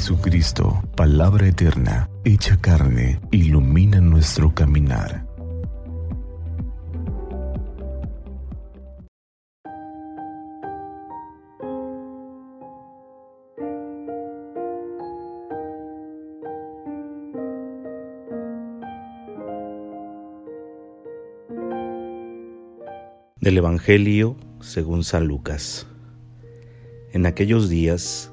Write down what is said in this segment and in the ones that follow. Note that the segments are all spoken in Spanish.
Jesucristo, palabra eterna, hecha carne, ilumina nuestro caminar. Del Evangelio según San Lucas. En aquellos días,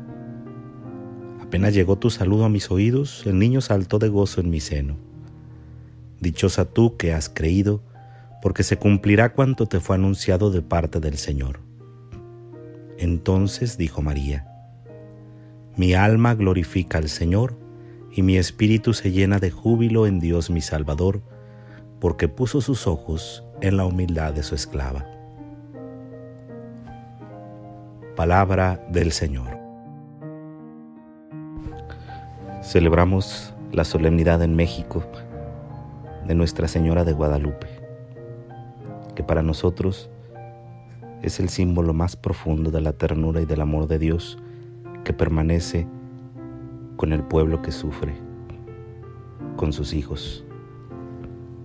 Apenas llegó tu saludo a mis oídos, el niño saltó de gozo en mi seno. Dichosa tú que has creído, porque se cumplirá cuanto te fue anunciado de parte del Señor. Entonces dijo María, Mi alma glorifica al Señor, y mi espíritu se llena de júbilo en Dios mi Salvador, porque puso sus ojos en la humildad de su esclava. Palabra del Señor. Celebramos la solemnidad en México de Nuestra Señora de Guadalupe, que para nosotros es el símbolo más profundo de la ternura y del amor de Dios que permanece con el pueblo que sufre, con sus hijos.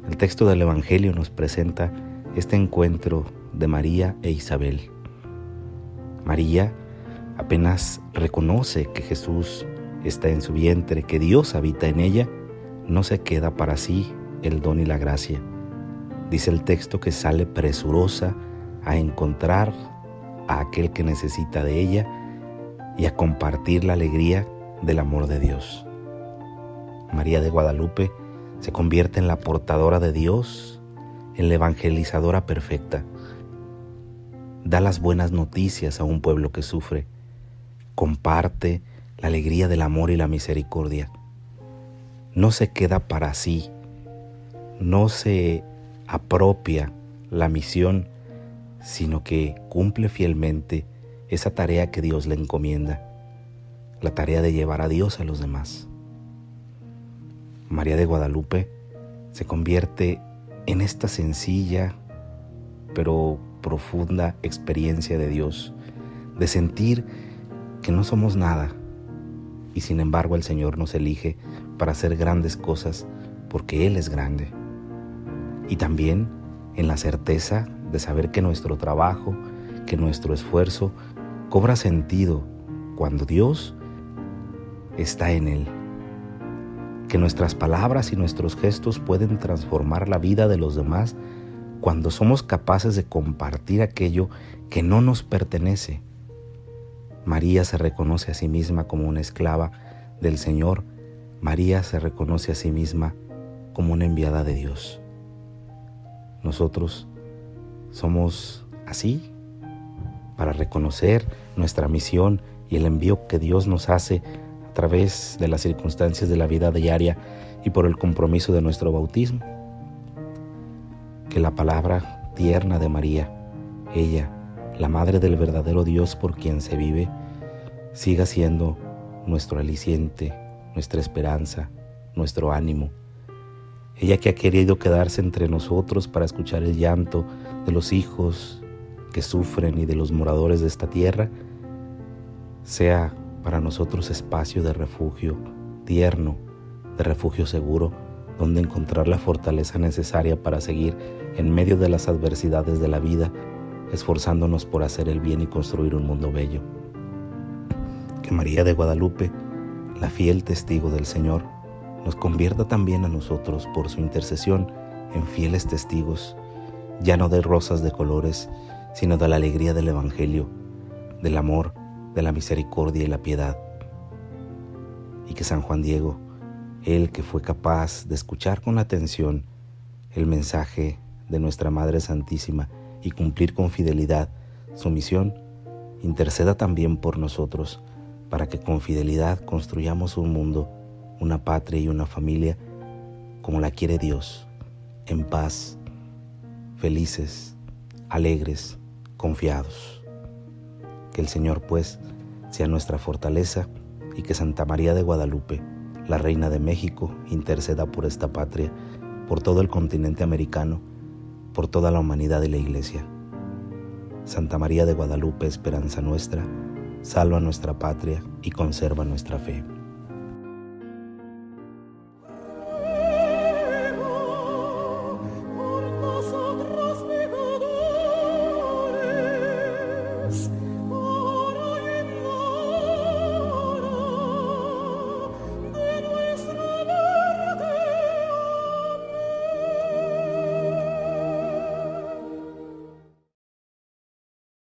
El texto del Evangelio nos presenta este encuentro de María e Isabel. María apenas reconoce que Jesús está en su vientre, que Dios habita en ella, no se queda para sí el don y la gracia. Dice el texto que sale presurosa a encontrar a aquel que necesita de ella y a compartir la alegría del amor de Dios. María de Guadalupe se convierte en la portadora de Dios, en la evangelizadora perfecta. Da las buenas noticias a un pueblo que sufre. Comparte la alegría del amor y la misericordia. No se queda para sí, no se apropia la misión, sino que cumple fielmente esa tarea que Dios le encomienda, la tarea de llevar a Dios a los demás. María de Guadalupe se convierte en esta sencilla pero profunda experiencia de Dios, de sentir que no somos nada y sin embargo el Señor nos elige para hacer grandes cosas porque Él es grande. Y también en la certeza de saber que nuestro trabajo, que nuestro esfuerzo cobra sentido cuando Dios está en Él que nuestras palabras y nuestros gestos pueden transformar la vida de los demás cuando somos capaces de compartir aquello que no nos pertenece. María se reconoce a sí misma como una esclava del Señor. María se reconoce a sí misma como una enviada de Dios. Nosotros somos así para reconocer nuestra misión y el envío que Dios nos hace través de las circunstancias de la vida diaria y por el compromiso de nuestro bautismo. Que la palabra tierna de María, ella, la Madre del verdadero Dios por quien se vive, siga siendo nuestro aliciente, nuestra esperanza, nuestro ánimo. Ella que ha querido quedarse entre nosotros para escuchar el llanto de los hijos que sufren y de los moradores de esta tierra, sea para nosotros espacio de refugio tierno, de refugio seguro, donde encontrar la fortaleza necesaria para seguir en medio de las adversidades de la vida, esforzándonos por hacer el bien y construir un mundo bello. Que María de Guadalupe, la fiel testigo del Señor, nos convierta también a nosotros por su intercesión en fieles testigos, ya no de rosas de colores, sino de la alegría del Evangelio, del amor, de la misericordia y la piedad. Y que San Juan Diego, él que fue capaz de escuchar con atención el mensaje de nuestra Madre Santísima y cumplir con fidelidad su misión, interceda también por nosotros para que con fidelidad construyamos un mundo, una patria y una familia como la quiere Dios, en paz, felices, alegres, confiados. Que el Señor pues sea nuestra fortaleza y que Santa María de Guadalupe, la Reina de México, interceda por esta patria, por todo el continente americano, por toda la humanidad y la Iglesia. Santa María de Guadalupe, esperanza nuestra, salva nuestra patria y conserva nuestra fe.